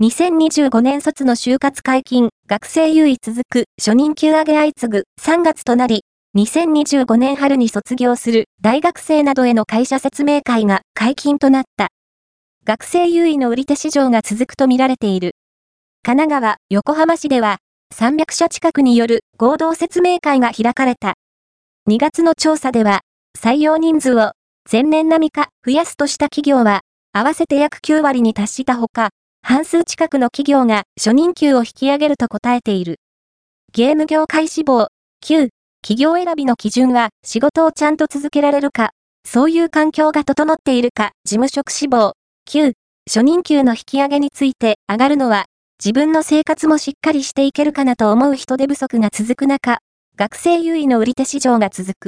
2025年卒の就活解禁、学生優位続く、初任給上げ相次ぐ、3月となり、2025年春に卒業する大学生などへの会社説明会が解禁となった。学生優位の売り手市場が続くとみられている。神奈川、横浜市では、300社近くによる合同説明会が開かれた。2月の調査では、採用人数を前年並みか増やすとした企業は、合わせて約9割に達したほか、半数近くの企業が初任給を引き上げると答えている。ゲーム業界志望、9、企業選びの基準は仕事をちゃんと続けられるか、そういう環境が整っているか、事務職志望、9、初任給の引き上げについて上がるのは、自分の生活もしっかりしていけるかなと思う人手不足が続く中、学生優位の売り手市場が続く。